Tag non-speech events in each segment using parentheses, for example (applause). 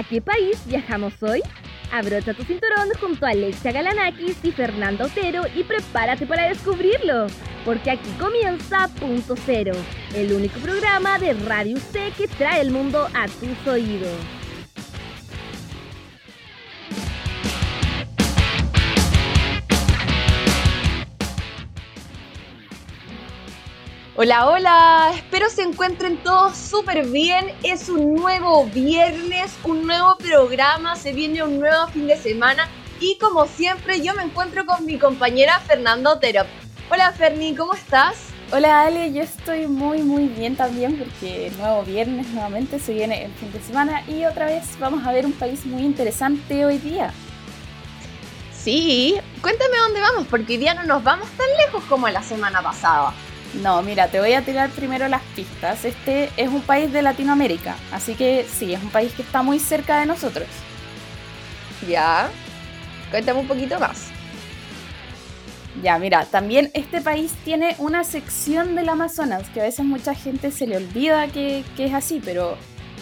¿A qué país viajamos hoy? Abrocha tu cinturón junto a Alexia Galanakis y Fernanda Otero y prepárate para descubrirlo, porque aquí comienza Punto Cero, el único programa de Radio C que trae el mundo a tus oídos. Hola, hola, espero se encuentren todos súper bien. Es un nuevo viernes, un nuevo programa, se viene un nuevo fin de semana y como siempre yo me encuentro con mi compañera Fernanda Otero. Hola Ferni, ¿cómo estás? Hola Ale, yo estoy muy muy bien también porque nuevo viernes nuevamente se viene el fin de semana y otra vez vamos a ver un país muy interesante hoy día. Sí, cuéntame dónde vamos porque hoy día no nos vamos tan lejos como la semana pasada. No, mira, te voy a tirar primero las pistas. Este es un país de Latinoamérica, así que sí, es un país que está muy cerca de nosotros. Ya, cuéntame un poquito más. Ya, mira, también este país tiene una sección del Amazonas, que a veces mucha gente se le olvida que, que es así, pero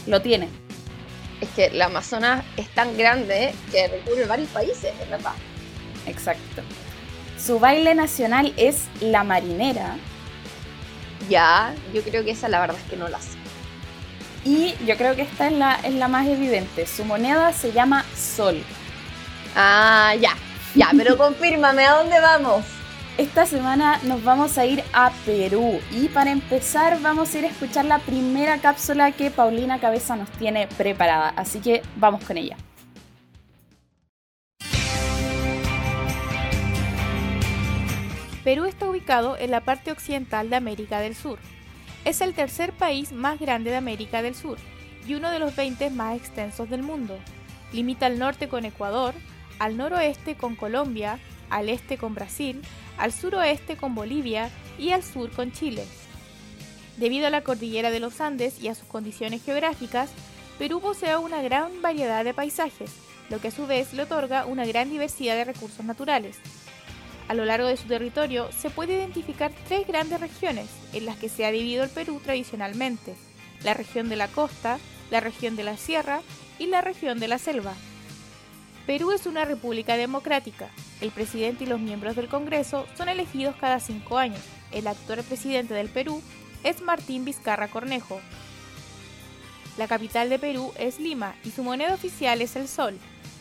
lo tiene. Es que el Amazonas es tan grande que recubre varios países, ¿verdad? Exacto. Su baile nacional es la marinera, ya, yo creo que esa la verdad es que no la sé. Y yo creo que esta es la, es la más evidente. Su moneda se llama Sol. Ah, ya, ya, pero (laughs) confírmame, ¿a dónde vamos? Esta semana nos vamos a ir a Perú y para empezar vamos a ir a escuchar la primera cápsula que Paulina Cabeza nos tiene preparada, así que vamos con ella. Perú está ubicado en la parte occidental de América del Sur. Es el tercer país más grande de América del Sur y uno de los 20 más extensos del mundo. Limita al norte con Ecuador, al noroeste con Colombia, al este con Brasil, al suroeste con Bolivia y al sur con Chile. Debido a la cordillera de los Andes y a sus condiciones geográficas, Perú posee una gran variedad de paisajes, lo que a su vez le otorga una gran diversidad de recursos naturales. A lo largo de su territorio se puede identificar tres grandes regiones en las que se ha dividido el Perú tradicionalmente, la región de la costa, la región de la sierra y la región de la selva. Perú es una república democrática. El presidente y los miembros del Congreso son elegidos cada cinco años. El actual presidente del Perú es Martín Vizcarra Cornejo. La capital de Perú es Lima y su moneda oficial es el sol,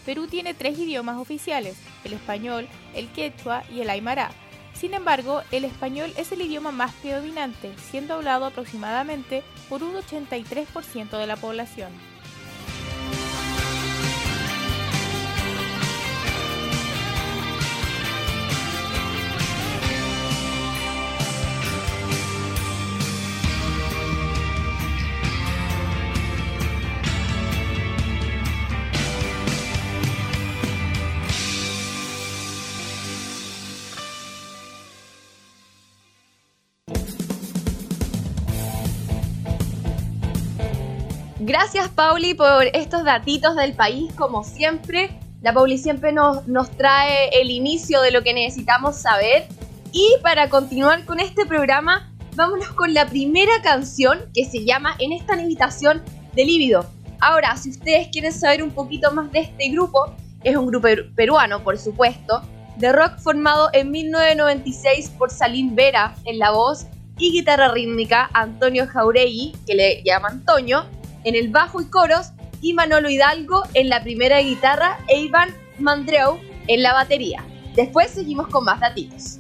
Perú tiene tres idiomas oficiales, el español, el quechua y el aymara. Sin embargo, el español es el idioma más predominante, siendo hablado aproximadamente por un 83% de la población. Gracias, Pauli, por estos datitos del país, como siempre. La Pauli siempre nos, nos trae el inicio de lo que necesitamos saber. Y para continuar con este programa, vámonos con la primera canción que se llama En esta invitación de Líbido. Ahora, si ustedes quieren saber un poquito más de este grupo, es un grupo peruano, por supuesto, de rock formado en 1996 por Salim Vera en la voz y guitarra rítmica, Antonio Jauregui, que le llaman Toño, en el bajo y coros, y Manolo Hidalgo en la primera guitarra e Mandreu en la batería. Después seguimos con más datitos.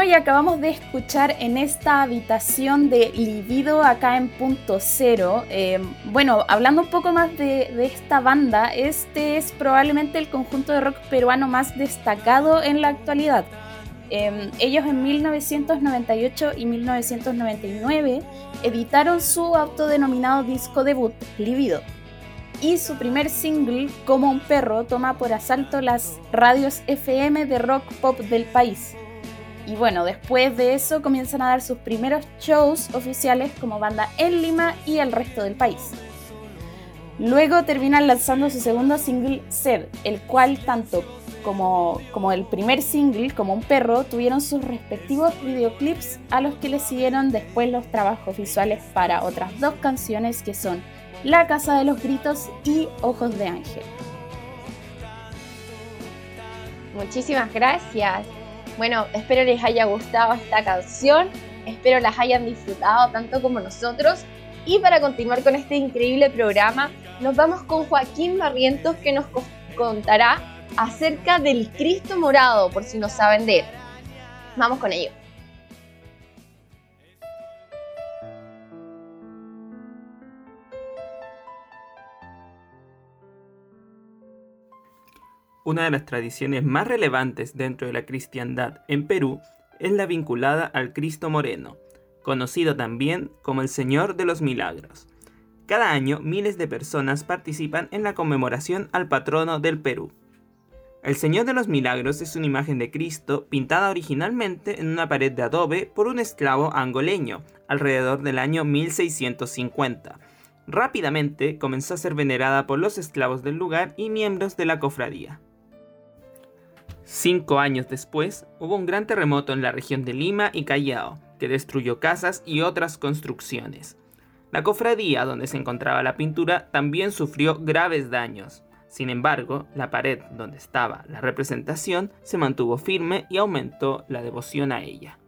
Bueno, y acabamos de escuchar en esta habitación de Libido acá en Punto Cero. Eh, bueno, hablando un poco más de, esta banda, este es probablemente el conjunto de rock peruano más destacado en la actualidad. Eh, ellos en 1998 y 1999 editaron su autodenominado disco debut, Libido. Y su primer single, Como un perro, toma por asalto las radios FM de rock pop del país. Y bueno, después de eso comienzan a dar sus primeros shows oficiales como banda en Lima y el resto del país. Luego terminan lanzando su segundo single, Sed, el cual tanto como, como el primer single, como un perro, tuvieron sus respectivos videoclips a los que le siguieron después los trabajos visuales para otras dos canciones que son La Casa de los Gritos y Ojos de Ángel. Muchísimas gracias. Bueno, espero les haya gustado esta canción, espero las hayan disfrutado tanto como nosotros. Y para continuar con este increíble programa, nos vamos con Joaquín Barrientos que nos co- contará acerca del Cristo morado, por si no saben de él. Vamos con ello. Una de las tradiciones más relevantes dentro de la cristiandad en Perú es la vinculada al Cristo Moreno, conocido también como el Señor de los Milagros. Cada año miles de personas participan en la conmemoración al patrono del Perú. El Señor de los Milagros es una imagen de Cristo pintada originalmente en una pared de adobe por un esclavo angoleño alrededor del año 1650. Rápidamente comenzó a ser venerada por los esclavos del lugar y miembros de la cofradía. Cinco años después, hubo un gran terremoto en la región de Lima y Callao, que destruyó casas y otras construcciones. La cofradía donde se encontraba la pintura también sufrió graves daños. Sin embargo, la pared donde estaba la representación se mantuvo firme y aumentó la devoción a ella.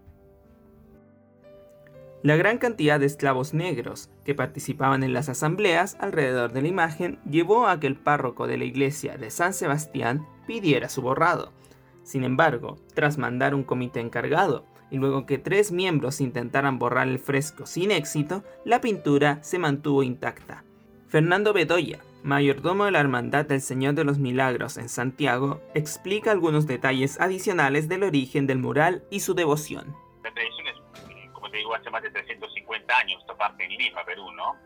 La gran cantidad de esclavos negros que participaban en las asambleas alrededor de la imagen llevó a que el párroco de la iglesia de San Sebastián pidiera su borrado. Sin embargo, tras mandar un comité encargado y luego que tres miembros intentaran borrar el fresco sin éxito, la pintura se mantuvo intacta. Fernando Bedoya, mayordomo de la Hermandad del Señor de los Milagros en Santiago, explica algunos detalles adicionales del origen del mural y su devoción. La tradición es, eh, como te digo, hace más de 350 años, esta parte en Lima, Perú, ¿no?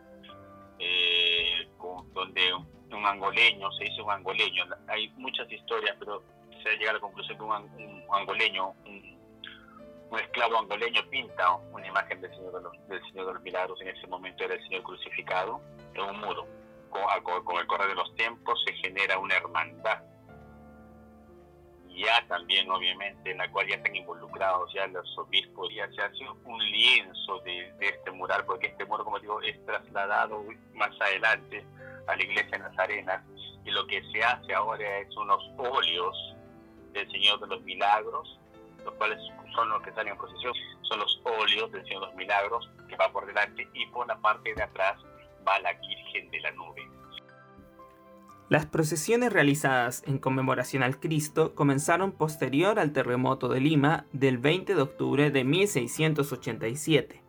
Eh, donde un, angoleño, se dice un angoleño, hay muchas historias, pero se ha llegado a la conclusión que un, un angoleño, un, un esclavo angoleño pinta una imagen del Señor de, los, del Señor de los Milagros, en ese momento era el Señor crucificado, en un muro. Con- con el correr de los tiempos se genera una hermandad. ya también obviamente en la cual ya están involucrados ya los obispos, ya se hace un lienzo de, de este mural, porque este muro, como digo, es trasladado más adelante a la iglesia Nazarena y lo que se hace ahora es unos óleos del Señor de los Milagros, los cuales son los que salen en procesión, son los óleos del Señor de los Milagros que va por delante y por la parte de atrás va la Virgen de la Nube. Las procesiones realizadas en conmemoración al Cristo comenzaron posterior al terremoto de Lima del 20 de octubre de 1687.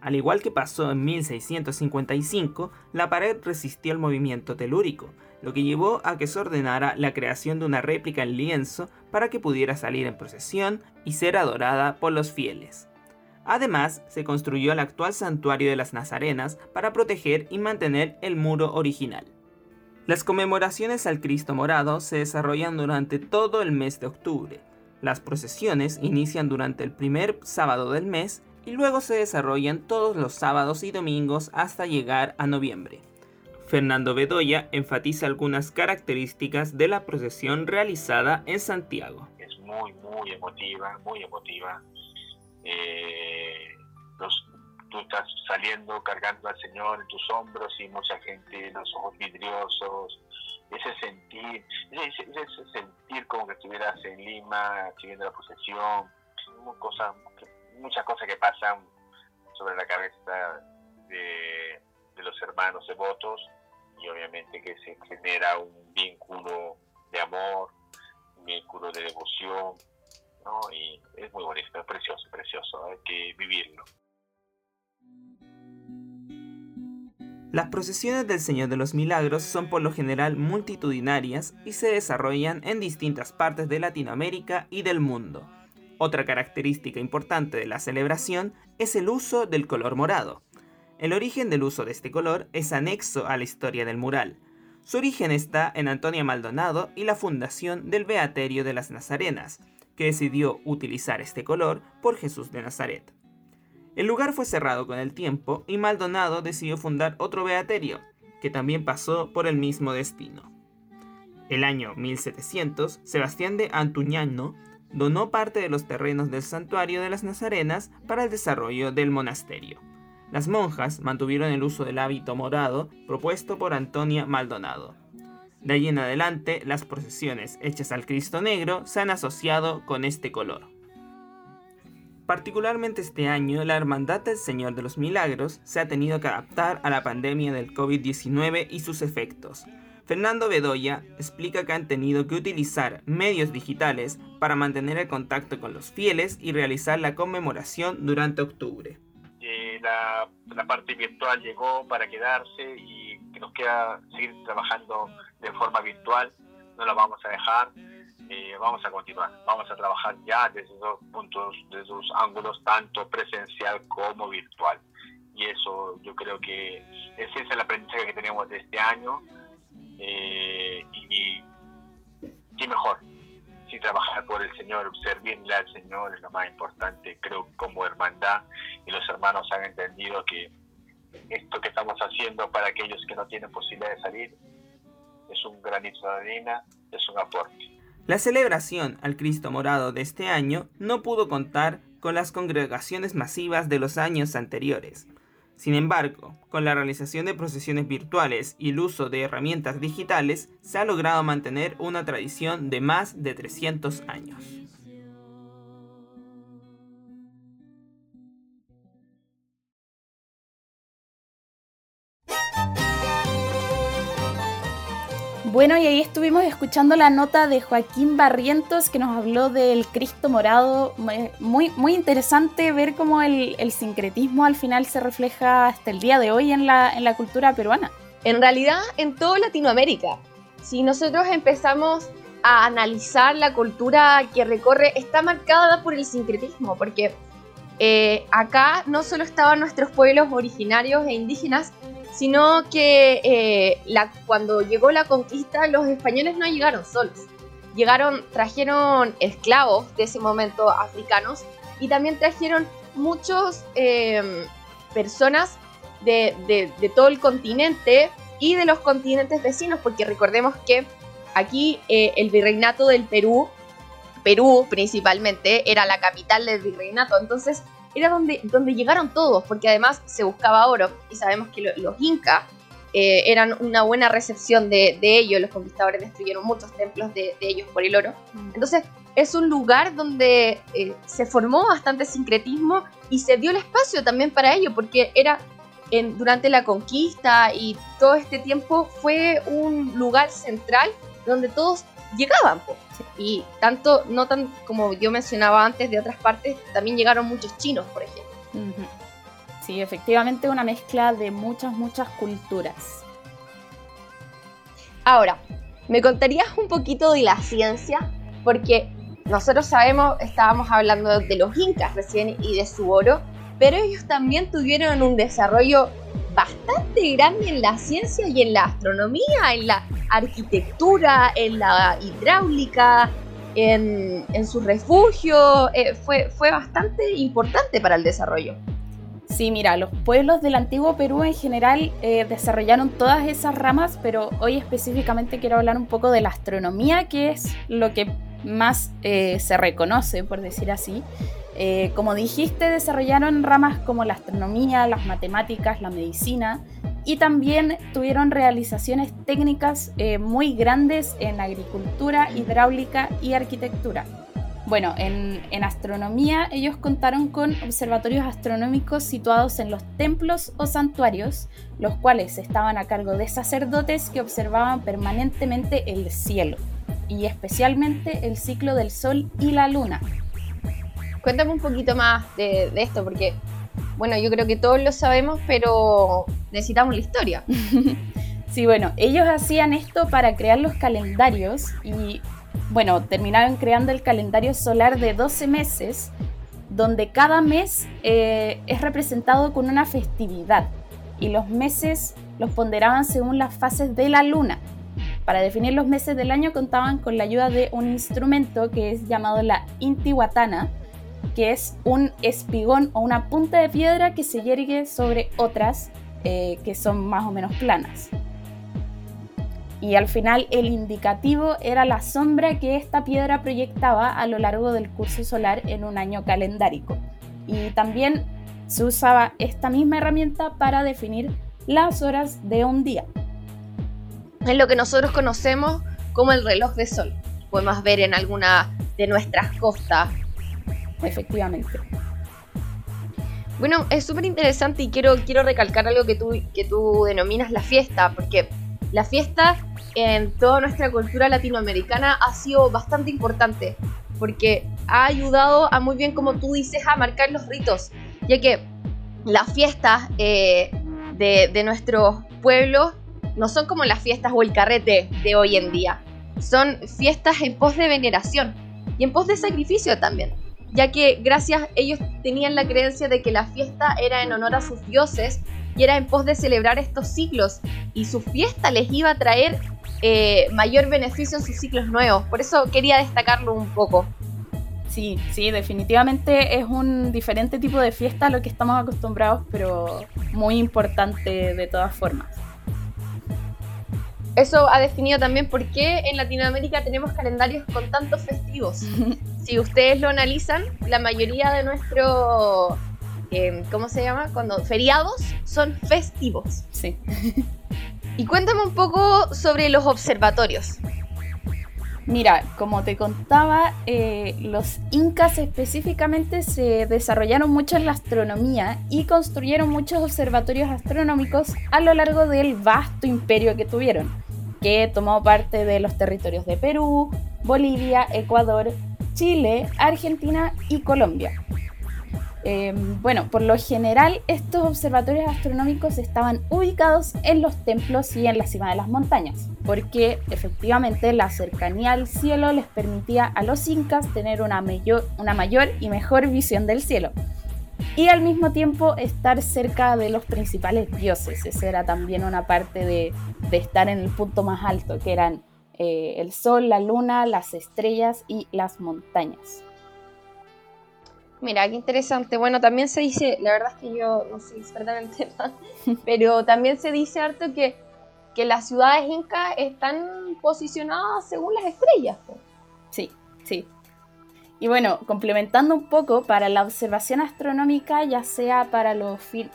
Al igual que pasó en 1655, la pared resistió el movimiento telúrico, lo que llevó a que se ordenara la creación de una réplica en lienzo para que pudiera salir en procesión y ser adorada por los fieles. Además, se construyó el actual santuario de las Nazarenas para proteger y mantener el muro original. Las conmemoraciones al Cristo morado se desarrollan durante todo el mes de octubre. Las procesiones inician durante el primer sábado del mes y luego se desarrollan todos los sábados y domingos hasta llegar a noviembre. Fernando Bedoya enfatiza algunas características de la procesión realizada en Santiago. Es muy, muy emotiva, muy emotiva. Eh, los, tú estás saliendo cargando al Señor en tus hombros y mucha gente, los ojos vidriosos, ese sentir, ese, ese sentir como que estuvieras en Lima siguiendo la procesión, muchas cosas que pasan sobre la cabeza de, de los hermanos devotos y obviamente que se genera un vínculo de amor, un vínculo de devoción, ¿no? Y es muy bonito, es precioso, precioso, hay que vivirlo. Las procesiones del Señor de los Milagros son por lo general multitudinarias y se desarrollan en distintas partes de Latinoamérica y del mundo. Otra característica importante de la celebración es el uso del color morado. El origen del uso de este color es anexo a la historia del mural. Su origen está en Antonia Maldonado y la fundación del Beaterio de las Nazarenas, que decidió utilizar este color por Jesús de Nazaret. El lugar fue cerrado con el tiempo y Maldonado decidió fundar otro beaterio, que también pasó por el mismo destino. El año 1700, Sebastián de Antuñano donó parte de los terrenos del santuario de las Nazarenas para el desarrollo del monasterio. Las monjas mantuvieron el uso del hábito morado propuesto por Antonia Maldonado. De allí en adelante, las procesiones hechas al Cristo Negro se han asociado con este color. Particularmente este año, la Hermandad del Señor de los Milagros se ha tenido que adaptar a la pandemia del COVID-19 y sus efectos. Fernando Bedoya explica que han tenido que utilizar medios digitales para mantener el contacto con los fieles y realizar la conmemoración durante octubre. La, la parte virtual llegó para quedarse y que nos queda seguir trabajando de forma virtual, no la vamos a dejar eh, vamos a continuar, vamos a trabajar ya desde dos puntos, desde dos ángulos, tanto presencial como virtual. Y eso yo creo que ese es el aprendizaje que tenemos de este año. Eh, y, y mejor, si trabajar por el Señor, servirle al Señor es lo más importante, creo, como hermandad. Y los hermanos han entendido que esto que estamos haciendo para aquellos que no tienen posibilidad de salir es un granito de arena, es un aporte. La celebración al Cristo morado de este año no pudo contar con las congregaciones masivas de los años anteriores. Sin embargo, con la realización de procesiones virtuales y el uso de herramientas digitales, se ha logrado mantener una tradición de más de 300 años. Bueno, y ahí estuvimos escuchando la nota de Joaquín Barrientos que nos habló del Cristo morado. Muy, muy interesante ver cómo el, sincretismo al final se refleja hasta el día de hoy en la, en la cultura peruana. En realidad, en toda Latinoamérica. Si nosotros empezamos a analizar la cultura que recorre, está marcada por el sincretismo, porque eh, acá no solo estaban nuestros pueblos originarios e indígenas, sino que eh, la, cuando llegó la conquista los españoles no llegaron solos. Llegaron, trajeron esclavos de ese momento africanos y también trajeron muchas em, personas de, todo el continente y de los continentes vecinos, porque recordemos que aquí eh, el virreinato del Perú Perú principalmente, era la capital del virreinato, entonces era donde, donde llegaron todos, porque además se buscaba oro, y sabemos que lo- los incas eh, eran una buena recepción de, de ellos, los conquistadores destruyeron muchos templos de, de ellos por el oro. Entonces es un lugar donde eh, se formó bastante sincretismo y se dio el espacio también para ello, porque era en, durante la conquista y todo este tiempo fue un lugar central donde todos llegaban. po. Y tanto, no tan como yo mencionaba antes de otras partes, también llegaron muchos chinos, por ejemplo. Sí, efectivamente una mezcla de muchas, muchas culturas. Ahora, ¿me contarías un poquito de la ciencia? Porque nosotros sabemos, estábamos hablando de los incas recién y de su oro, pero ellos también tuvieron un desarrollo bastante grande en la ciencia y en la astronomía, en la arquitectura, en la hidráulica, en, en su refugio. eh, fue, fue bastante importante para el desarrollo. Sí, mira, los pueblos del antiguo Perú en general eh, desarrollaron todas esas ramas, pero hoy específicamente quiero hablar un poco de la astronomía, que es lo que más eh, se reconoce, por decir así. Eh, como dijiste, desarrollaron ramas como la astronomía, las matemáticas, la medicina y también tuvieron realizaciones técnicas muy grandes en agricultura, hidráulica y arquitectura. Bueno, en, en astronomía ellos contaron con observatorios astronómicos situados en los templos o santuarios, los cuales estaban a cargo de sacerdotes que observaban permanentemente el cielo, y especialmente el ciclo del Sol y la Luna. Cuéntame un poquito más de, de esto, porque, bueno, yo creo que todos lo sabemos, pero necesitamos la historia. (laughs) Sí, bueno, ellos hacían esto para crear los calendarios y, bueno, terminaron creando el calendario solar de 12 meses, donde cada mes eh, es representado con una festividad y los meses los ponderaban según las fases de la luna. Para definir los meses del año contaban con la ayuda de un instrumento que es llamado la intihuatana, que es un espigón o una punta de piedra que se yergue sobre otras eh, que son más o menos planas. Y al final el indicativo era la sombra que esta piedra proyectaba a lo largo del curso solar en un año calendárico. Y también se usaba esta misma herramienta para definir las horas de un día. Es lo que nosotros conocemos como el reloj de sol. Podemos ver en alguna de nuestras costas. Efectivamente. Bueno, es súper interesante y quiero, quiero recalcar algo que tú, que tú denominas la fiesta, porque la fiesta en toda nuestra cultura latinoamericana ha sido bastante importante, porque ha ayudado a muy bien, como tú dices, a marcar los ritos, ya que las fiestas eh, de, de nuestros pueblos no son como las fiestas o el carrete de hoy en día, son fiestas en pos de veneración y en pos de sacrificio también ya que gracias ellos tenían la creencia de que la fiesta era en honor a sus dioses y era en pos de celebrar estos ciclos y su fiesta les iba a traer eh, mayor beneficio en sus ciclos nuevos. Por eso quería destacarlo un poco. Sí, sí, definitivamente es un diferente tipo de fiesta a lo que estamos acostumbrados, pero muy importante de todas formas. Eso ha definido también por qué en Latinoamérica tenemos calendarios con tantos festivos. (laughs) si ustedes lo analizan, la mayoría de nuestros, eh, ¿cómo se llama? Cuando feriados son festivos. Sí. Y cuéntame un poco sobre los observatorios. Mira, como te contaba, eh, los incas específicamente se desarrollaron mucho en la astronomía y construyeron muchos observatorios astronómicos a lo largo del vasto imperio que tuvieron, que tomó parte de los territorios de Perú, Bolivia, Ecuador, Chile, Argentina y Colombia. Eh, bueno, por lo general estos observatorios astronómicos estaban ubicados en los templos y en la cima de las montañas, porque efectivamente la cercanía al cielo les permitía a los incas tener una mayor, y mejor visión del cielo. Y al mismo tiempo estar cerca de los principales dioses. Esa era también una parte de, de estar en el punto más alto, que eran eh, el sol, la luna, las estrellas y las montañas. Mira, qué interesante. Bueno, también se dice, la verdad es que yo no soy experta en (laughs) pero también se dice harto que, que las ciudades incas están posicionadas según las estrellas. Sí, sí. Y bueno, complementando un poco, para la observación astronómica, ya sea para los fines,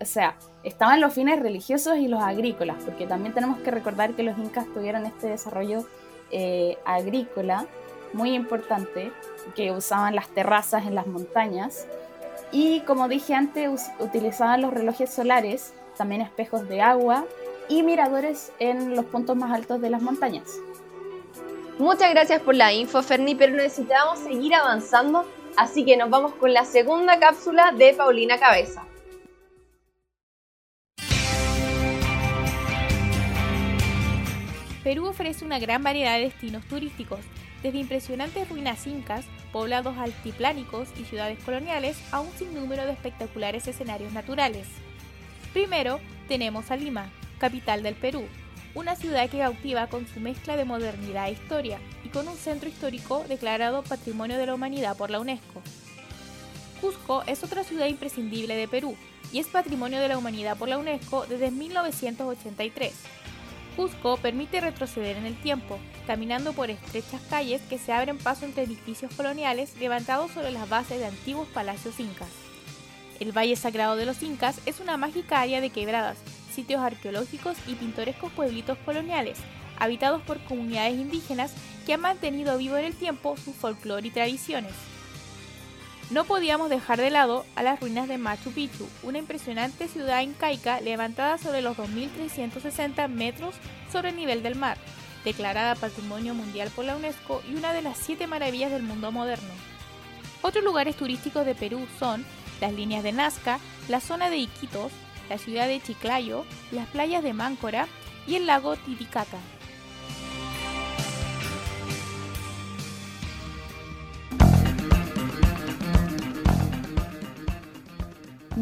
o sea, estaban los fines religiosos y los agrícolas, porque también tenemos que recordar que los incas tuvieron este desarrollo eh, agrícola muy importante, que usaban las terrazas en las montañas. Y como dije antes, utilizaban los relojes solares, también espejos de agua y miradores en los puntos más altos de las montañas. Muchas gracias por la info, Ferni, pero necesitamos seguir avanzando, así que nos vamos con la segunda cápsula de Paulina Cabeza. Perú ofrece una gran variedad de destinos turísticos, desde impresionantes ruinas incas, poblados altiplánicos y ciudades coloniales, a un sinnúmero de espectaculares escenarios naturales. Primero, tenemos a Lima, capital del Perú, una ciudad que cautiva con su mezcla de modernidad e historia, y con un centro histórico declarado Patrimonio de la Humanidad por la UNESCO. Cusco es otra ciudad imprescindible de Perú, y es Patrimonio de la Humanidad por la UNESCO desde 1983. Cusco permite retroceder en el tiempo, caminando por estrechas calles que se abren paso entre edificios coloniales levantados sobre las bases de antiguos palacios incas. El Valle Sagrado de los Incas es una mágica área de quebradas, sitios arqueológicos y pintorescos pueblitos coloniales, habitados por comunidades indígenas que han mantenido vivo en el tiempo su folclore y tradiciones. No podíamos dejar de lado a las ruinas de Machu Picchu, una impresionante ciudad incaica levantada sobre los 2.360 metros sobre el nivel del mar, declarada Patrimonio Mundial por la UNESCO y una de las siete maravillas del mundo moderno. Otros lugares turísticos de Perú son las líneas de Nazca, la zona de Iquitos, la ciudad de Chiclayo, las playas de Máncora y el lago Titicaca.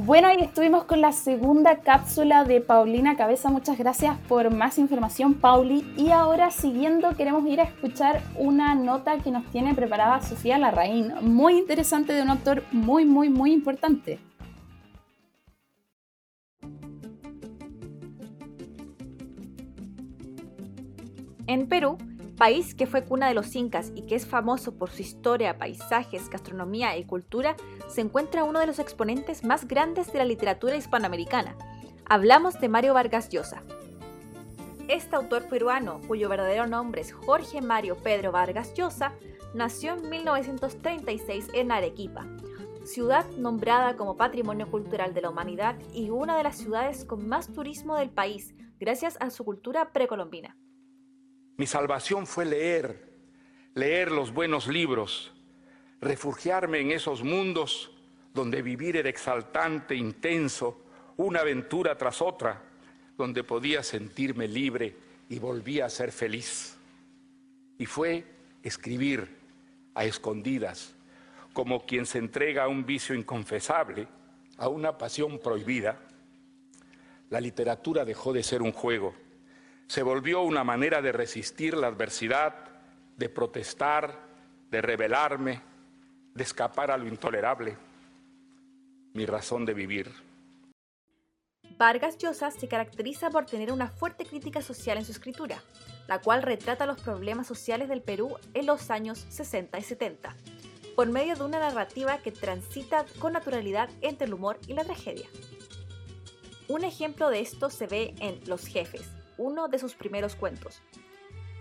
Bueno, ahí estuvimos con la segunda cápsula de Paulina Cabeza. Muchas gracias por más información, Pauli. Y ahora, siguiendo, queremos ir a escuchar una nota que nos tiene preparada Sofía Larraín, muy interesante de un autor muy, muy, muy importante. En Perú, país que fue cuna de los incas y que es famoso por su historia, paisajes, gastronomía y cultura, se encuentra uno de los exponentes más grandes de la literatura hispanoamericana. Hablamos de Mario Vargas Llosa. Este autor peruano, cuyo verdadero nombre es Jorge Mario Pedro Vargas Llosa, nació en 1936 en Arequipa, ciudad nombrada como Patrimonio Cultural de la Humanidad y una de las ciudades con más turismo del país, gracias a su cultura precolombina. Mi salvación fue leer, leer los buenos libros, refugiarme en esos mundos donde vivir era exaltante, intenso, una aventura tras otra, donde podía sentirme libre y volvía a ser feliz. Y fue escribir a escondidas, como quien se entrega a un vicio inconfesable, a una pasión prohibida. La literatura dejó de ser un juego se volvió una manera de resistir la adversidad, de protestar, de rebelarme, de escapar a lo intolerable, mi razón de vivir. Vargas Llosa se caracteriza por tener una fuerte crítica social en su escritura, la cual retrata los problemas sociales del Perú en los años 60 y 70, por medio de una narrativa que transita con naturalidad entre el humor y la tragedia. Un ejemplo de esto se ve en Los Jefes, uno de sus primeros cuentos.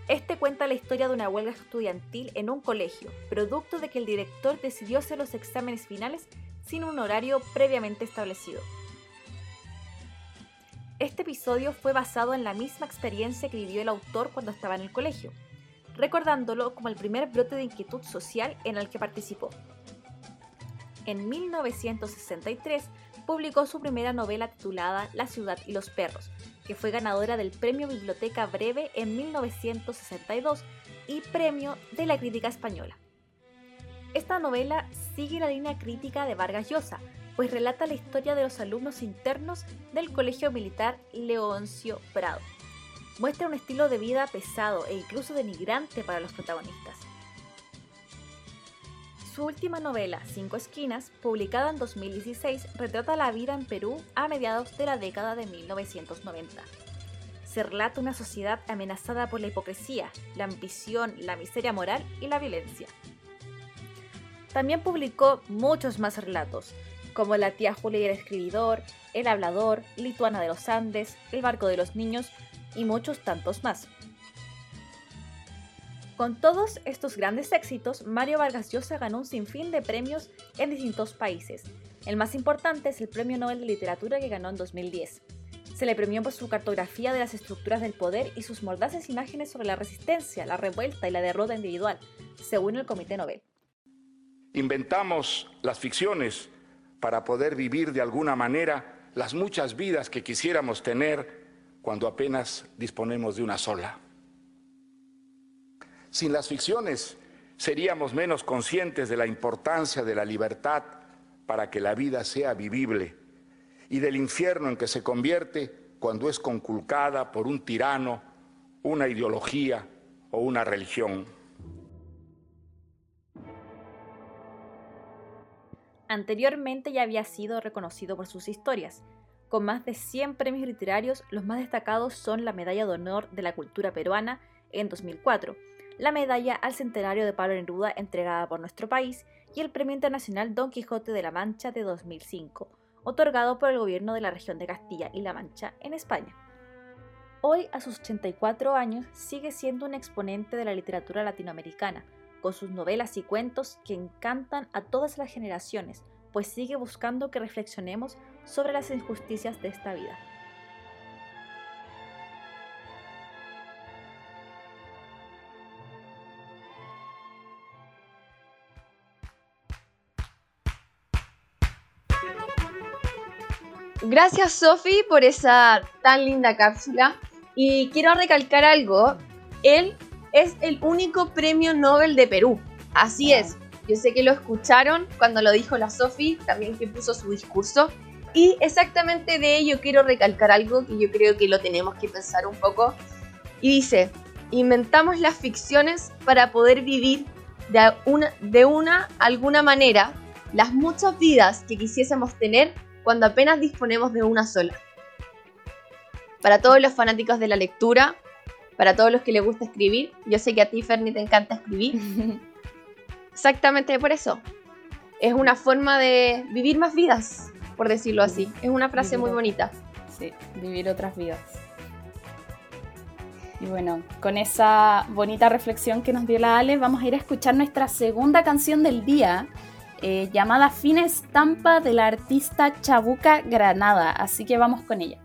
Este cuenta la historia de una huelga estudiantil en un colegio, producto de que el director decidió hacer los exámenes finales sin un horario previamente establecido. Este episodio fue basado en la misma experiencia que vivió el autor cuando estaba en el colegio, recordándolo como el primer brote de inquietud social en el que participó. En 1963 publicó su primera novela titulada La ciudad y los perros, fue ganadora del Premio Biblioteca Breve en 1962 y Premio de la Crítica Española. Esta novela sigue la línea crítica de Vargas Llosa, pues relata la historia de los alumnos internos del Colegio Militar Leoncio Prado. Muestra un estilo de vida pesado e incluso denigrante para los protagonistas. Su última novela, Cinco Esquinas, publicada en 2016, retrata la vida en Perú a mediados de la década de 1990. Se relata una sociedad amenazada por la hipocresía, la ambición, la miseria moral y la violencia. también publicó muchos más relatos, como La tía Julia y el escribidor, El hablador, Lituana de los Andes, El barco de los niños y muchos tantos más. Con todos estos grandes éxitos, Mario Vargas Llosa ganó un sinfín de premios en distintos países. El más importante es el Premio Nobel de Literatura que ganó en 2010. Se le premió por su cartografía de las estructuras del poder y sus mordaces imágenes sobre la resistencia, la revuelta y la derrota individual, según el Comité Nobel. Inventamos las ficciones para poder vivir de alguna manera las muchas vidas que quisiéramos tener cuando apenas disponemos de una sola. Sin las ficciones seríamos menos conscientes de la importancia de la libertad para que la vida sea vivible y del infierno en que se convierte cuando es conculcada por un tirano, una ideología o una religión. Anteriormente ya había sido reconocido por sus historias. Con más de 100 premios literarios, los más destacados son la Medalla de Honor de la Cultura Peruana en 2004, la Medalla al Centenario de Pablo Neruda entregada por nuestro país y el Premio Internacional Don Quijote de la Mancha de 2005, otorgado por el gobierno de la región de Castilla y La Mancha en España. Hoy, a sus 84 años, sigue siendo un exponente de la literatura latinoamericana, con sus novelas y cuentos que encantan a todas las generaciones, pues sigue buscando que reflexionemos sobre las injusticias de esta vida. Gracias Sofi por esa tan linda cápsula. Y quiero recalcar algo. Él es el único premio Nobel de Perú. Así es. Yo sé que lo escucharon cuando lo dijo la Sofi, también que puso su discurso. Y exactamente de ello quiero recalcar algo que yo creo que lo tenemos que pensar un poco. Y dice, inventamos las ficciones para poder vivir de una, de una alguna manera las muchas vidas que quisiésemos tener cuando apenas disponemos de una sola. Para todos los fanáticos de la lectura, para todos los que les gusta escribir, yo sé que a ti, Ferni, te encanta escribir. (laughs) Exactamente por eso. Es una forma de vivir más vidas, por decirlo así. Es una frase muy bonita. Sí, vivir otras vidas. Y bueno, con esa bonita reflexión que nos dio la Ale, vamos a ir a escuchar nuestra segunda canción del día, eh, llamada Fina Estampa de la artista Chabuca Granada. Así que vamos con ella.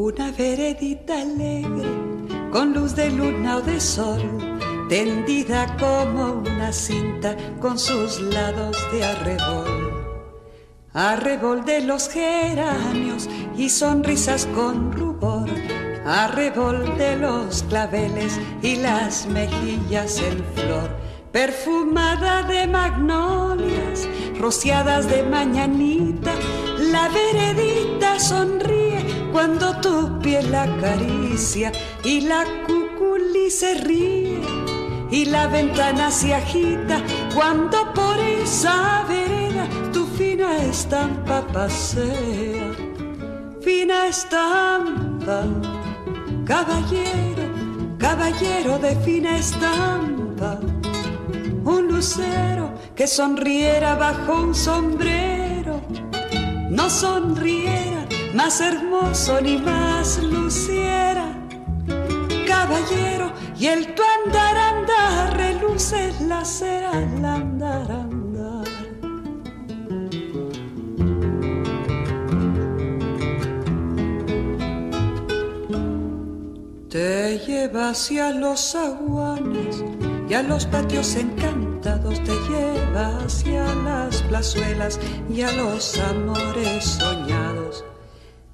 Una veredita alegre, con luz de luna o de sol, tendida como una cinta con sus lados de arrebol. Arrebol de los geranios y sonrisas con rubor, arrebol de los claveles y las mejillas en flor, perfumada de magnolias, rociadas de mañanita, la veredita sonríe cuando tu piel la acaricia y la cuculi se ríe y la ventana se agita cuando por esa vereda tu fina estampa pasea. Fina estampa, caballero, caballero de fina estampa, un lucero que sonriera bajo un sombrero, no sonriera más hermoso ni más luciera. Caballero, y el tu andar andar reluce la cera al andar andar. Te lleva hacia los aguanes y a los patios encantados te lleva hacia las plazuelas y a los amores soñados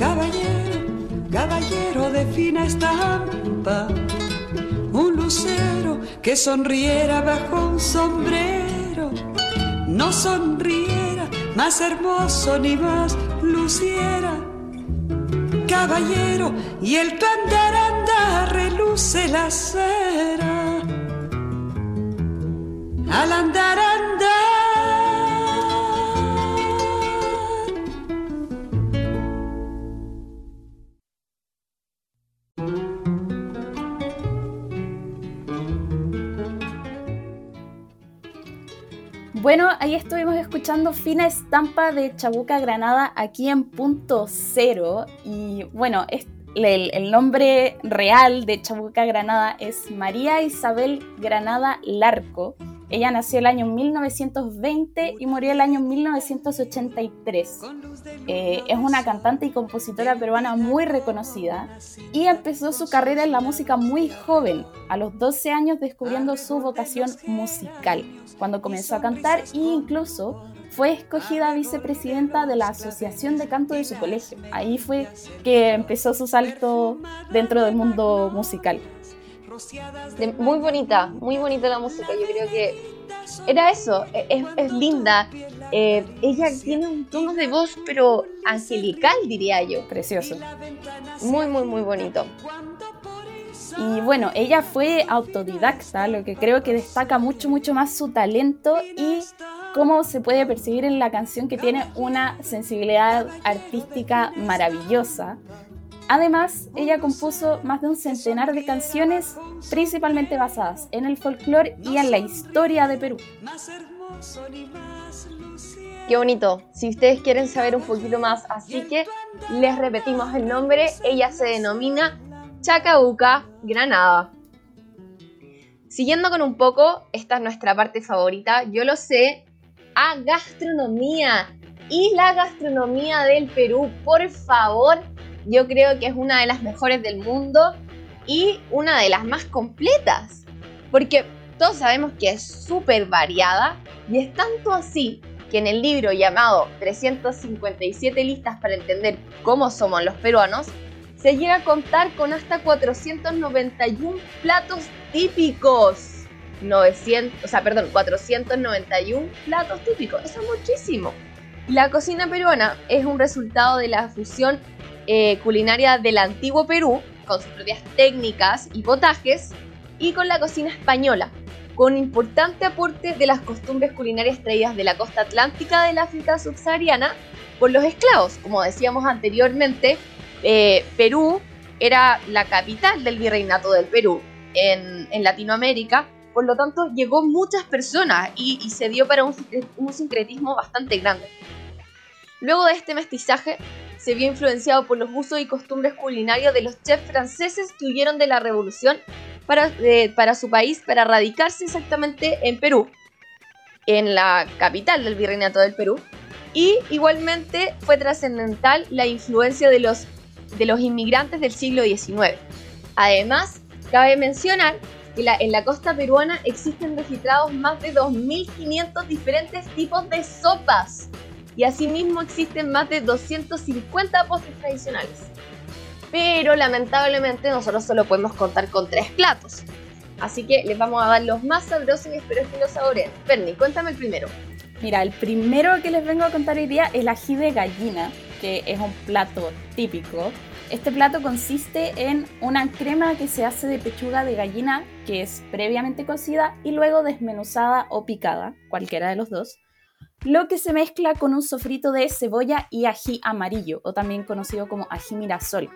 caballero, caballero de fina estampa, un lucero que sonriera bajo un sombrero, no sonriera más hermoso ni más luciera. Caballero, y el tu andar anda reluce la cera. Al andar andar Bueno, ahí estuvimos escuchando Fina Estampa de Chabuca Granada aquí en punto cero. Y bueno, el, nombre real de Chabuca Granada es María Isabel Granada Larco. Ella nació el año 1920 y murió el año 1983. Eh, es una cantante y compositora peruana muy reconocida y empezó su carrera en la música muy joven, a los 12 años descubriendo su vocación musical, cuando comenzó a cantar e incluso fue escogida vicepresidenta de la Asociación de Canto de su colegio. Ahí fue que empezó su salto dentro del mundo musical muy bonita, muy bonita la música. Yo creo que era eso, e, es, linda. Eh, ella tiene un tono de voz, pero angelical, diría yo. Precioso. Muy, muy, muy bonito. Y bueno, ella fue autodidacta, lo que creo que destaca mucho, mucho más su talento y cómo se puede percibir en la canción que tiene una sensibilidad artística maravillosa. Además, ella compuso más de un centenar de canciones, principalmente basadas en el folclore y en la historia de Perú. Qué bonito. Si ustedes quieren saber un poquito más, así que les repetimos el nombre. Ella se denomina Chacabuca Granada. Siguiendo con un poco, esta es nuestra parte favorita, yo lo sé, a gastronomía. Y la gastronomía del Perú, por favor, yo creo que es una de las mejores del mundo y una de las más completas. Porque todos sabemos que es súper variada y es tanto así que en el libro llamado 357 listas para entender cómo somos los peruanos, se llega a contar con hasta 491 platos típicos. 900, o sea, perdón, 491 platos típicos. Eso es muchísimo. La cocina peruana es un resultado de la fusión eh, culinaria del antiguo Perú, con sus propias técnicas y potajes, y con la cocina española, con importante aporte de las costumbres culinarias traídas de la costa atlántica del África subsahariana por los esclavos. Como decíamos anteriormente, eh, Perú era la capital del virreinato del Perú en, Latinoamérica, por lo tanto llegó muchas personas y, se dio para un, un sincretismo bastante grande. Luego de este mestizaje, se vio influenciado por los usos y costumbres culinarios de los chefs franceses que huyeron de la revolución para, para su país para radicarse exactamente en Perú, en la capital del virreinato del Perú. Y igualmente fue trascendental la influencia de los, de los inmigrantes del siglo XIX. Además, cabe mencionar que en la costa peruana existen registrados más de 2.500 diferentes tipos de sopas y asimismo existen más de 250 postres tradicionales. Pero lamentablemente nosotros solo podemos contar con tres platos. Así que les vamos a dar los más sabrosos y espero que los saboreen. Bernie, cuéntame el primero. Mira, el primero que les vengo a contar hoy día es el ají de gallina, que es un plato típico. Este plato consiste en una crema que se hace de pechuga de gallina que es previamente cocida y luego desmenuzada o picada, cualquiera de los dos lo que se mezcla con un sofrito de cebolla y ají amarillo, o también conocido como ají mirasol,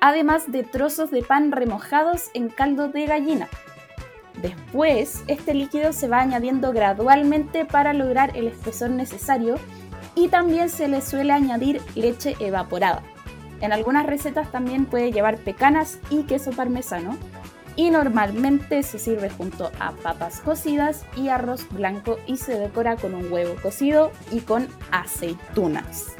además de trozos de pan remojados en caldo de gallina. Después, este líquido se va añadiendo gradualmente para lograr el espesor necesario y también se le suele añadir leche evaporada. En algunas recetas también puede llevar pecanas y queso parmesano. Y normalmente se sirve junto a papas cocidas y arroz blanco y se decora con un huevo cocido y con aceitunas.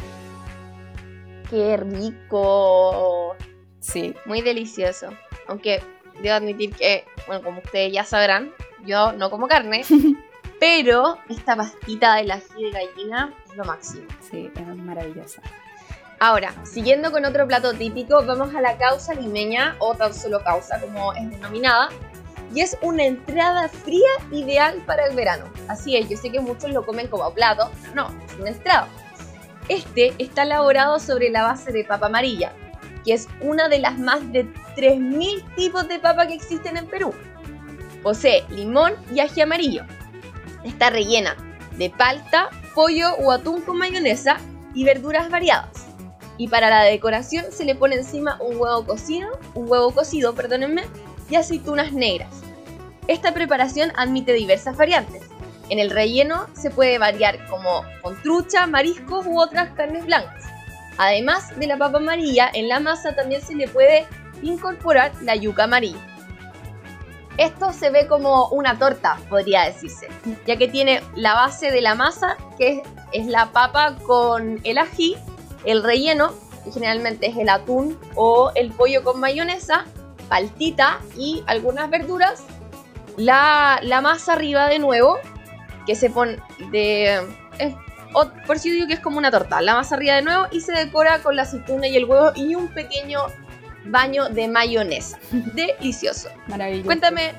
¡Qué rico! Sí, Muy delicioso. Aunque debo admitir que, bueno, como ustedes ya sabrán, yo no como carne, (laughs) pero esta pastita del ají de gallina es lo máximo. sí, es maravillosa. Ahora, siguiendo con otro plato típico, vamos a la causa limeña o tan solo causa, como es denominada. Y es una entrada fría ideal para el verano. Así es, yo sé que muchos lo comen como plato, pero no, es una entrada. Este está elaborado sobre la base de papa amarilla, que es una de las más de 3.000 tipos de papa que existen en Perú. Posee limón y ají amarillo. Está rellena de palta, pollo o atún con mayonesa y verduras variadas. Y para la decoración se le pone encima un huevo cocido, un huevo cocido, perdónenme, y aceitunas negras. Esta preparación admite diversas variantes. En el relleno se puede variar como con trucha, mariscos u otras carnes blancas. Además de la papa amarilla, en la masa también se le puede incorporar la yuca amarilla. Esto se ve como una torta, podría decirse, ya que tiene la base de la masa, que es, la papa con el ají, el relleno, que generalmente es el atún o el pollo con mayonesa, paltita y algunas verduras, la, la masa arriba de nuevo, que se pone de... es- o- por si digo que es como una torta, la masa arriba de nuevo y se decora con la aceituna y el huevo y un pequeño baño de mayonesa. (laughs) Delicioso. Maravilloso. Cuéntame,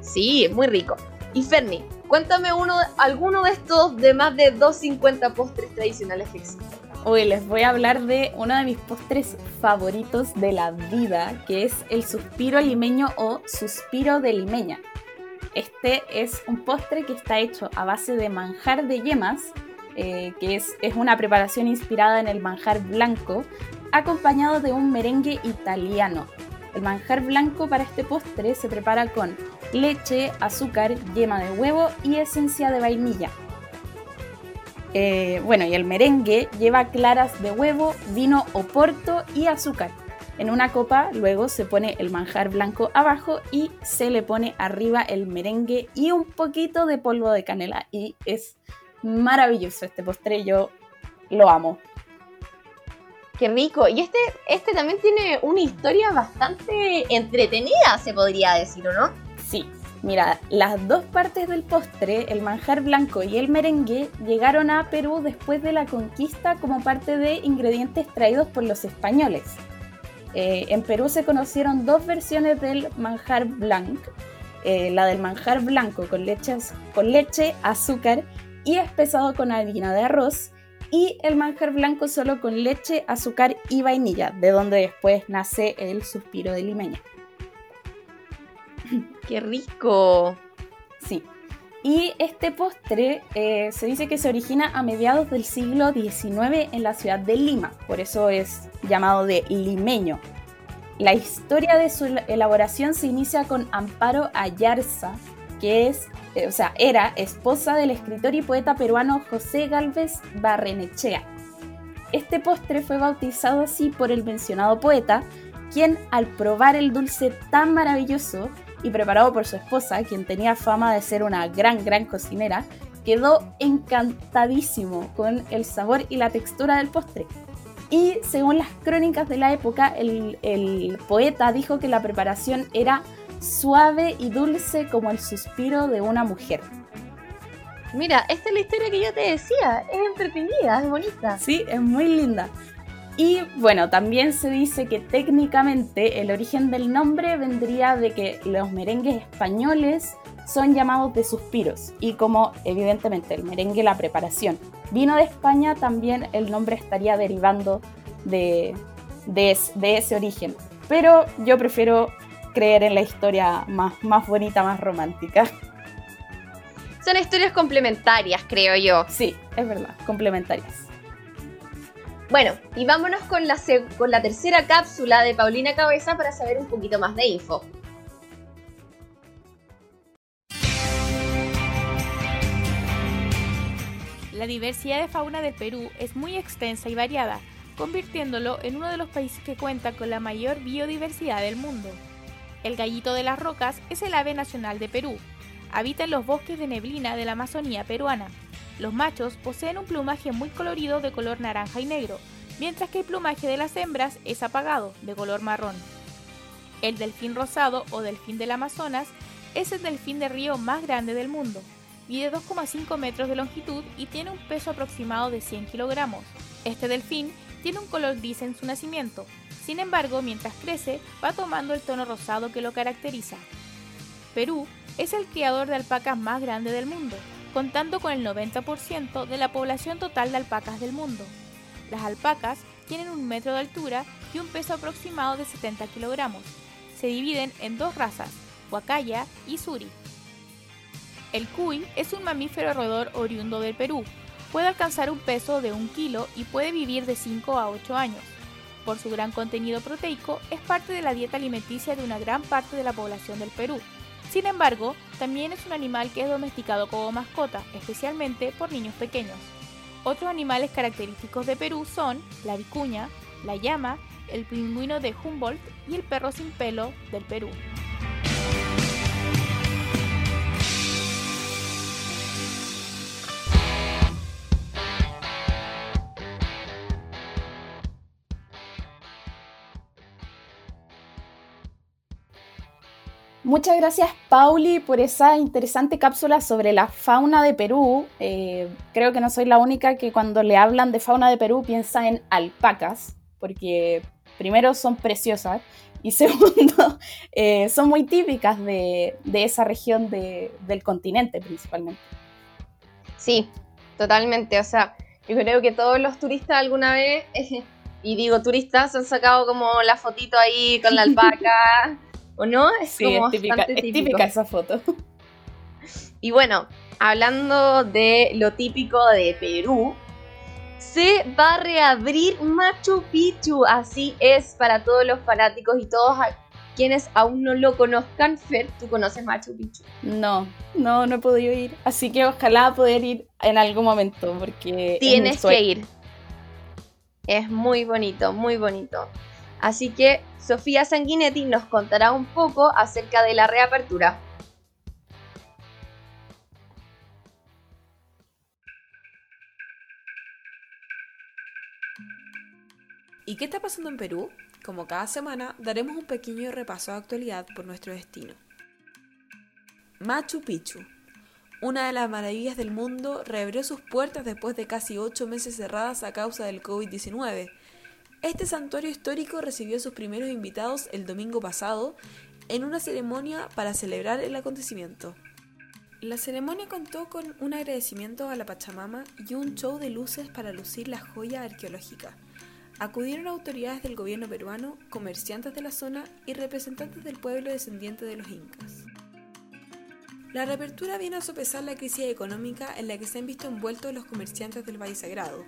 sí, muy rico. Y Ferni, cuéntame uno, alguno de estos de más de 250 postres tradicionales que existen. Hoy les voy a hablar de uno de mis postres favoritos de la vida, que es el suspiro limeño o suspiro de limeña. Este es un postre que está hecho a base de manjar de yemas, eh, que es, es una preparación inspirada en el manjar blanco, acompañado de un merengue italiano. El manjar blanco para este postre se prepara con leche, azúcar, yema de huevo y esencia de vainilla. Eh, bueno, y el merengue lleva claras de huevo, vino oporto y azúcar. En una copa luego se pone el manjar blanco abajo y se le pone arriba el merengue y un poquito de polvo de canela. Y es maravilloso este postre, yo lo amo. Qué rico. Y este, este también tiene una historia bastante entretenida, se podría decir, ¿o no? Mira, las dos partes del postre, el manjar blanco y el merengue, llegaron a Perú después de la conquista como parte de ingredientes traídos por los españoles. Eh, en Perú se conocieron dos versiones del manjar blanco, eh, la del manjar blanco con, con leche, azúcar y espesado con harina de arroz, y el manjar blanco solo con leche, azúcar y vainilla, de donde después nace el suspiro de limeña. (laughs) Qué rico. Sí. Y este postre eh, se dice que se origina a mediados del siglo XIX en la ciudad de Lima, por eso es llamado de limeño. La historia de su elaboración se inicia con Amparo Ayarza, que es, eh, o sea, era esposa del escritor y poeta peruano José Galvez Barrenechea. Este postre fue bautizado así por el mencionado poeta, quien al probar el dulce tan maravilloso y preparado por su esposa, quien tenía fama de ser una gran, gran cocinera, quedó encantadísimo con el sabor y la textura del postre. Y según las crónicas de la época, el, el poeta dijo que la preparación era suave y dulce como el suspiro de una mujer. Mira, esta es la historia que yo te decía. Es entretenida, es bonita. Sí, es muy linda. Y bueno, también se dice que técnicamente el origen del nombre vendría de que los merengues españoles son llamados de suspiros y como evidentemente el merengue la preparación vino de España, también el nombre estaría derivando de, de, de ese origen. Pero yo prefiero creer en la historia más, más bonita, más romántica. Son historias complementarias, creo yo. Sí, es verdad, complementarias. Bueno, y vámonos con la, con la tercera cápsula de Paulina Cabeza para saber un poquito más de info. La diversidad de fauna del Perú es muy extensa y variada, convirtiéndolo en uno de los países que cuenta con la mayor biodiversidad del mundo. El gallito de las rocas es el ave nacional de Perú. Habita en los bosques de neblina de la Amazonía peruana. Los machos poseen un plumaje muy colorido de color naranja y negro, mientras que el plumaje de las hembras es apagado, de color marrón. El delfín rosado o delfín del Amazonas es el delfín de río más grande del mundo. Mide 2,5 metros de longitud y tiene un peso aproximado de 100 kilogramos. Este delfín tiene un color gris en su nacimiento. Sin embargo, mientras crece, va tomando el tono rosado que lo caracteriza. Perú es el criador de alpacas más grande del mundo, contando con el 90% de la población total de alpacas del mundo. Las alpacas tienen un metro de altura y un peso aproximado de 70 kilogramos. Se dividen en dos razas, Huacaya y Suri. El cuy es un mamífero roedor oriundo del Perú. Puede alcanzar un peso de un kilo y puede vivir de 5 a 8 años. Por su gran contenido proteico, es parte de la dieta alimenticia de una gran parte de la población del Perú. Sin embargo, también es un animal que es domesticado como mascota, especialmente por niños pequeños. Otros animales característicos de Perú son la vicuña, la llama, el pingüino de Humboldt y el perro sin pelo del Perú. Muchas gracias, Pauli, por esa interesante cápsula sobre la fauna de Perú. Eh, creo que no soy la única que cuando le hablan de fauna de Perú piensa en alpacas, porque primero son preciosas y (laughs) segundo eh, son muy típicas de, de esa región de- del continente principalmente. Sí, totalmente. O sea, yo creo que todos los turistas alguna vez, (laughs) y digo turistas, han sacado como la fotito ahí con la (laughs) alpaca, ¿o no? Es Sí, como es típica, bastante es típico. típica esa foto. (laughs) Y bueno, hablando de lo típico de Perú, se va a reabrir Machu Picchu. Así es para todos los fanáticos y todos a- quienes aún no lo conozcan. Fer, ¿tú conoces Machu Picchu? No, no, no he podido ir. Así que ojalá poder ir en algún momento, porque. Tienes que ir. Es muy bonito, muy bonito. Así que Sofía Sanguinetti nos contará un poco acerca de la reapertura. ¿Y qué está pasando en Perú? Como cada semana, daremos un pequeño repaso de actualidad por nuestro destino. Machu Picchu, una de las maravillas del mundo, reabrió sus puertas después de casi ocho meses cerradas a causa del COVID-19. Este santuario histórico recibió a sus primeros invitados el domingo pasado en una ceremonia para celebrar el acontecimiento. La ceremonia contó con un agradecimiento a la Pachamama y un show de luces para lucir la joya arqueológica. Acudieron autoridades del gobierno peruano, comerciantes de la zona y representantes del pueblo descendiente de los incas. La reapertura viene a sopesar la crisis económica en la que se han visto envueltos los comerciantes del Valle Sagrado,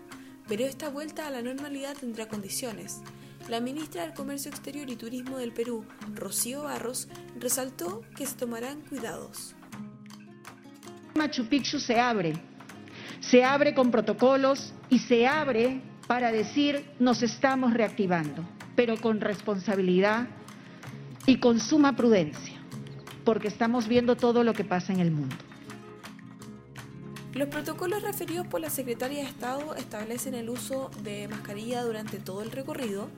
pero esta vuelta a la normalidad tendrá condiciones. La ministra del Comercio Exterior y Turismo del Perú, Rocío Barros, resaltó que se tomarán cuidados. Machu Picchu se abre, se abre con protocolos y se abre para decir nos estamos reactivando, pero con responsabilidad y con suma prudencia, porque estamos viendo todo lo que pasa en el mundo. Los protocolos referidos por la Secretaria de Estado establecen el uso de mascarilla durante todo el recorrido,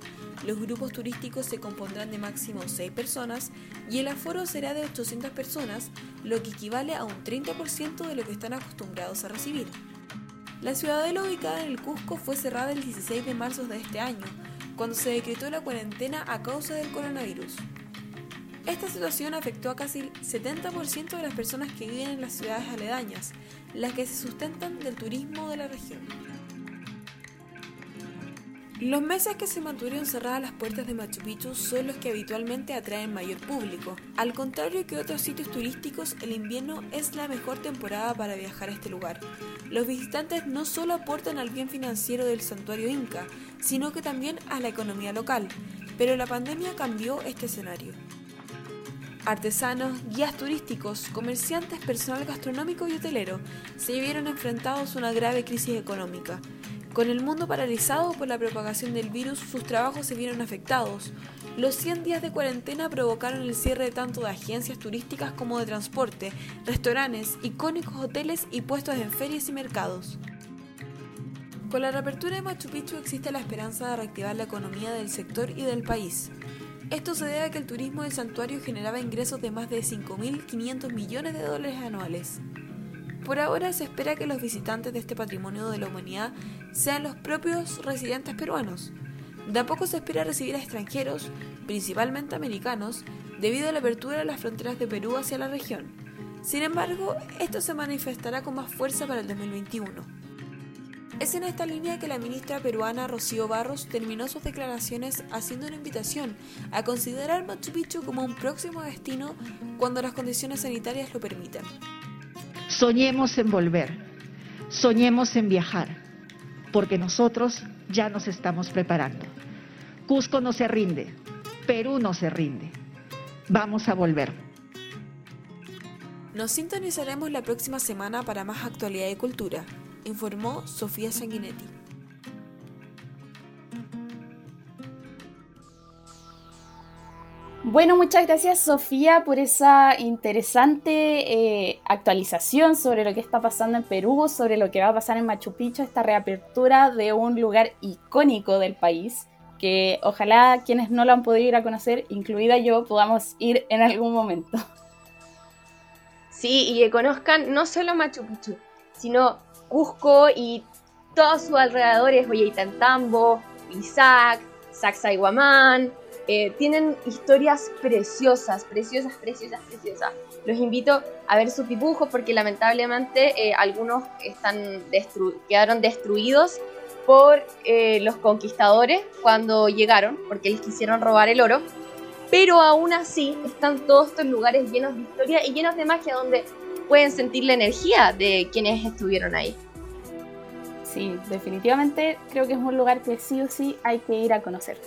los grupos turísticos se compondrán de máximo 6 personas y el aforo será de 800 personas, lo que equivale a un 30% de lo que están acostumbrados a recibir. La ciudadela ubicada en el Cusco fue cerrada el 16 de marzo de este año, cuando se decretó la cuarentena a causa del coronavirus. Esta situación afectó a casi el 70% de las personas que viven en las ciudades aledañas, las que se sustentan del turismo de la región. Los meses que se mantuvieron cerradas las puertas de Machu Picchu son los que habitualmente atraen mayor público. Al contrario que otros sitios turísticos, el invierno es la mejor temporada para viajar a este lugar. Los visitantes no solo aportan al bien financiero del santuario inca, sino que también a la economía local. Pero la pandemia cambió este escenario. Artesanos, guías turísticos, comerciantes, personal gastronómico y hotelero se vieron enfrentados a una grave crisis económica. Con el mundo paralizado por la propagación del virus, sus trabajos se vieron afectados. Los 100 días de cuarentena provocaron el cierre tanto de agencias turísticas como de transporte, restaurantes, icónicos hoteles y puestos en ferias y mercados. Con la reapertura de Machu Picchu existe la esperanza de reactivar la economía del sector y del país. Esto se debe a que el turismo del santuario generaba ingresos de más de 5.500 millones de dólares anuales. Por ahora se espera que los visitantes de este patrimonio de la humanidad sean los propios residentes peruanos. De a poco se espera recibir a extranjeros, principalmente americanos, debido a la apertura de las fronteras de Perú hacia la región. Sin embargo, esto se manifestará con más fuerza para el 2021. Es en esta línea que la ministra peruana Rocío Barros terminó sus declaraciones haciendo una invitación a considerar Machu Picchu como un próximo destino cuando las condiciones sanitarias lo permitan. Soñemos en volver, soñemos en viajar, porque nosotros ya nos estamos preparando. Cusco no se rinde, Perú no se rinde. Vamos a volver. Nos sintonizaremos la próxima semana para más actualidad y cultura, informó Sofía Sanguinetti. Bueno, muchas gracias Sofía por esa interesante eh, actualización sobre lo que está pasando en Perú, sobre lo que va a pasar en Machu Picchu, esta reapertura de un lugar icónico del país, que ojalá quienes no lo han podido ir a conocer, incluida yo, podamos ir en algún momento. Sí, y que conozcan no solo Machu Picchu, sino Cusco y todos sus alrededores, Ollantaytambo, Isaac, Sacsayhuamán, eh, tienen historias preciosas, preciosas, preciosas, preciosas. Los invito a ver sus dibujos porque lamentablemente eh, algunos están quedaron destruidos por eh, los conquistadores cuando llegaron, porque les quisieron robar el oro. Pero aún así están todos estos lugares llenos de historia y llenos de magia donde pueden sentir la energía de quienes estuvieron ahí. Sí, definitivamente creo que es un lugar que sí o sí hay que ir a conocer.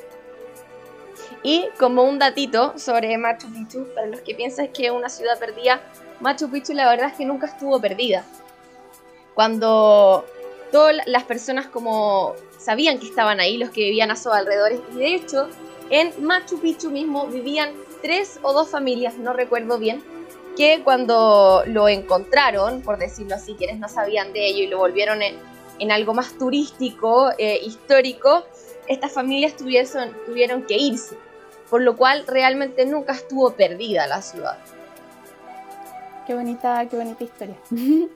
Y como un datito sobre Machu Picchu, para los que piensan que es una ciudad perdida, Machu Picchu la verdad es que nunca estuvo perdida. Cuando todas las personas como sabían que estaban ahí, los que vivían a sus alrededores, y de hecho en Machu Picchu mismo vivían tres o dos familias, no recuerdo bien, que cuando lo encontraron, por decirlo así, quienes no sabían de ello y lo volvieron en, algo más turístico, eh, histórico, estas familias tuvieron, tuvieron que irse, por lo cual realmente nunca estuvo perdida la ciudad. Qué bonita, qué bonita historia. (laughs)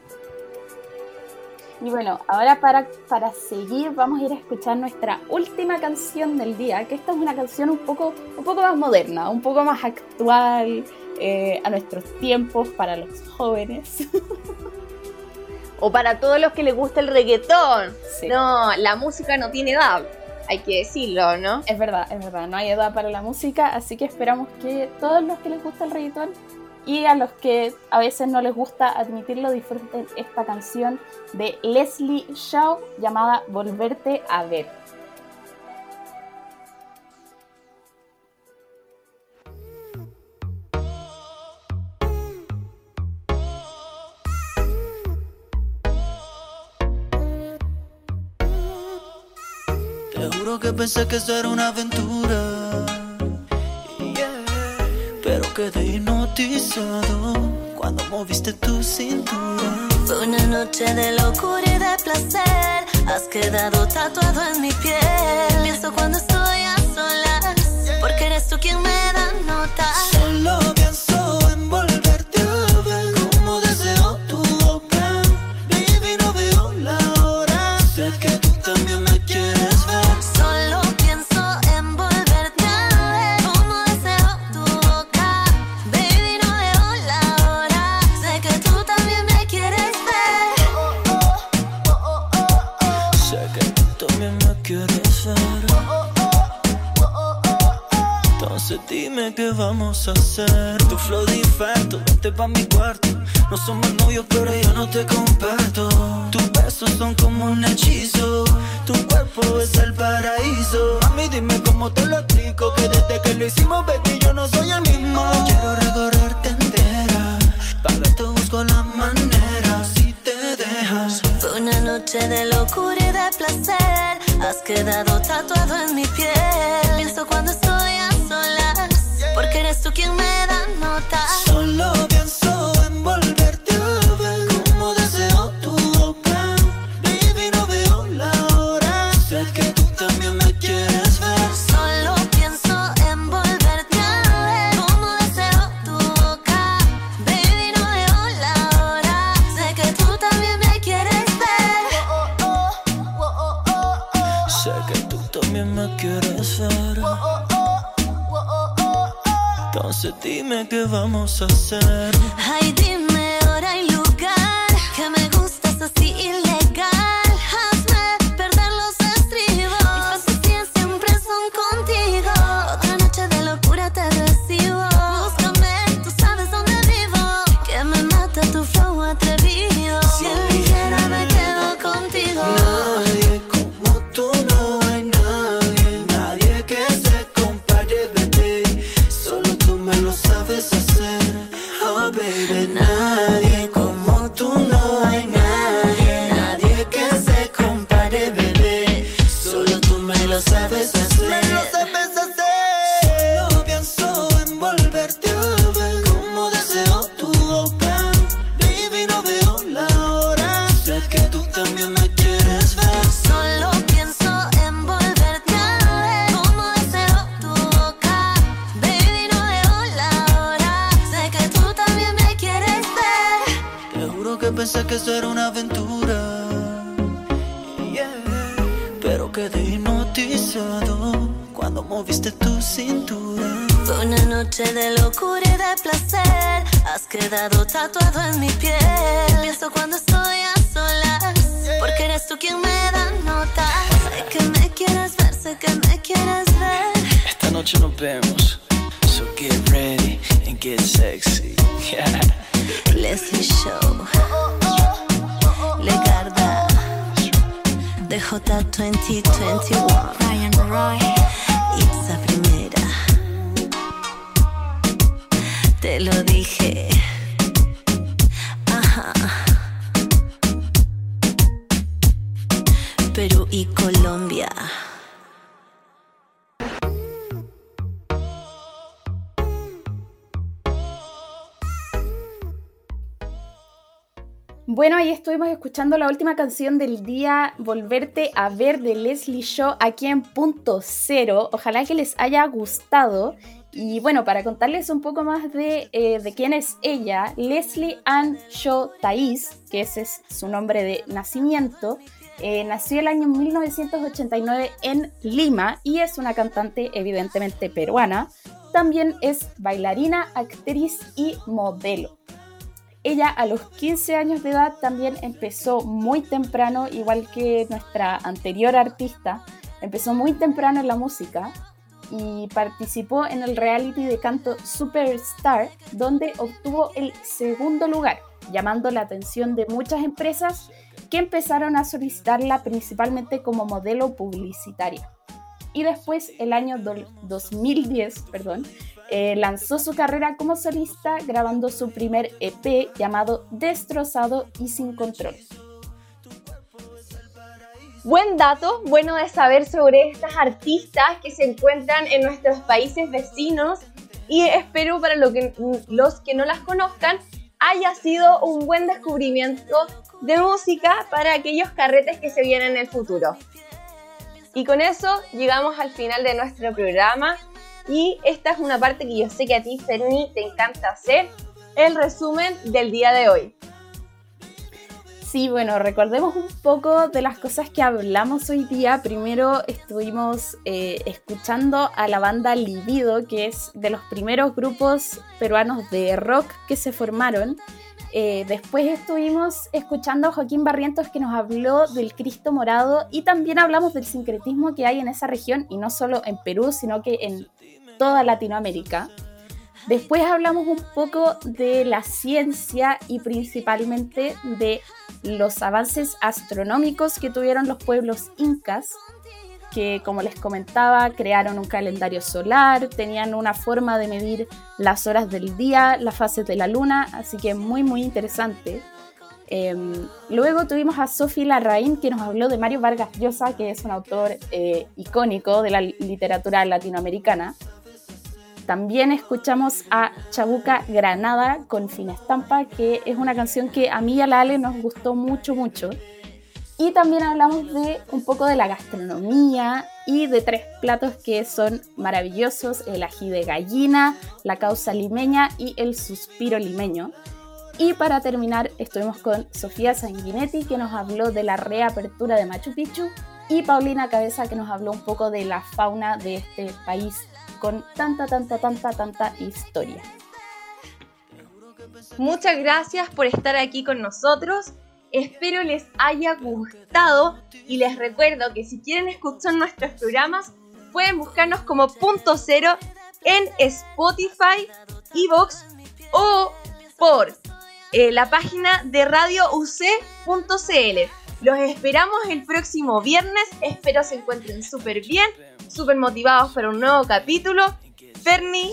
Y bueno, ahora para, para seguir vamos a ir a escuchar nuestra última canción del día, que esta es una canción un poco, un poco más moderna, un poco más actual eh, a nuestros tiempos para los jóvenes. (laughs) o para todos los que les gusta el reggaetón. No, la música no tiene edad, hay que decirlo, ¿no? Es verdad, es verdad, no hay edad para la música, así que esperamos que todos los que les gusta el reggaetón y a los que a veces no les gusta admitirlo disfruten esta canción de Leslie Shaw llamada Volverte a ver. Juro que pensé que esto era una aventura. Pero quedé hipnotizado cuando moviste tu cintura. Fue una noche de locura y de placer. Has quedado tatuado en mi piel. Pienso cuando estoy a solas, porque eres tú quien me da nota. Solo pienso Tu flow diferente, vente pa' mi cuarto. No somos novios, pero yo no te comparto. Escuchando la última canción del día, Volverte a ver de Leslie Shaw aquí en punto cero. Ojalá que les haya gustado. Y bueno, para contarles un poco más de, eh, de quién es ella, Leslie Ann Shaw Thais, que ese es su nombre de nacimiento, eh, nació el año 1989 en Lima y es una cantante evidentemente peruana. También es bailarina, actriz y modelo. Ella a los 15 años de edad también empezó muy temprano, igual que nuestra anterior artista, empezó muy temprano en la música y participó en el reality de canto Superstar, donde obtuvo el segundo lugar, llamando la atención de muchas empresas que empezaron a solicitarla principalmente como modelo publicitaria. Y después, el año 2010, perdón, eh, lanzó su carrera como solista grabando su primer EP llamado Destrozado y Sin Control. Buen dato, bueno de saber sobre estas artistas que se encuentran en nuestros países vecinos y espero para que, los que no las conozcan haya sido un buen descubrimiento de música para aquellos carretes que se vienen en el futuro. Y con eso llegamos al final de nuestro programa y esta es una parte que yo sé que a ti, Ferni, te encanta hacer, el resumen del día de hoy. Sí, bueno, recordemos un poco de las cosas que hablamos hoy día. Primero estuvimos eh, escuchando a la banda Libido, que es de los primeros grupos peruanos de rock que se formaron. Eh, después estuvimos escuchando a Joaquín Barrientos que nos habló del Cristo Morado y también hablamos del sincretismo que hay en esa región y no solo en Perú, sino que en toda Latinoamérica. Después hablamos un poco de la ciencia y principalmente de los avances astronómicos que tuvieron los pueblos incas, que como les comentaba, crearon un calendario solar, tenían una forma de medir las horas del día, las fases de la luna, así que muy muy interesante. Em, luego tuvimos a Sophie Larraín, que nos habló de Mario Vargas Llosa, que es un autor eh, icónico de la literatura latinoamericana. También escuchamos a Chabuca Granada con Finestampa, que es una canción que a mí y a la Ale nos gustó mucho, mucho. Y también hablamos de un poco de la gastronomía y de tres platos que son maravillosos, el ají de gallina, la causa limeña y el suspiro limeño. Y para terminar estuvimos con Sofía Sanguinetti que nos habló de la reapertura de Machu Picchu y Paulina Cabeza que nos habló un poco de la fauna de este país con tanta, tanta, tanta, tanta historia. Muchas gracias por estar aquí con nosotros. Espero les haya gustado y les recuerdo que si quieren escuchar nuestros programas pueden buscarnos como punto cero en Spotify, Evox o por eh, la página de radiouc.cl. Los esperamos el próximo viernes. Espero se encuentren súper bien, súper motivados para un nuevo capítulo. Ferni,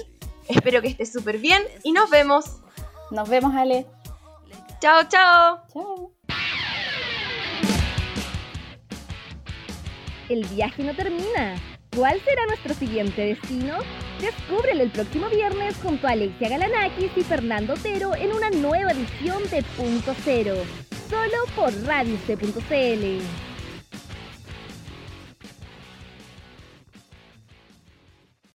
espero que estés súper bien y nos vemos. Nos vemos, Ale. Chao, chao. Chao. El viaje no termina. ¿Cuál será nuestro siguiente destino? Descúbrelo el próximo viernes junto a Alexia Galanakis y Fernando Otero en una nueva edición de Punto Cero, solo por Radio C.cl.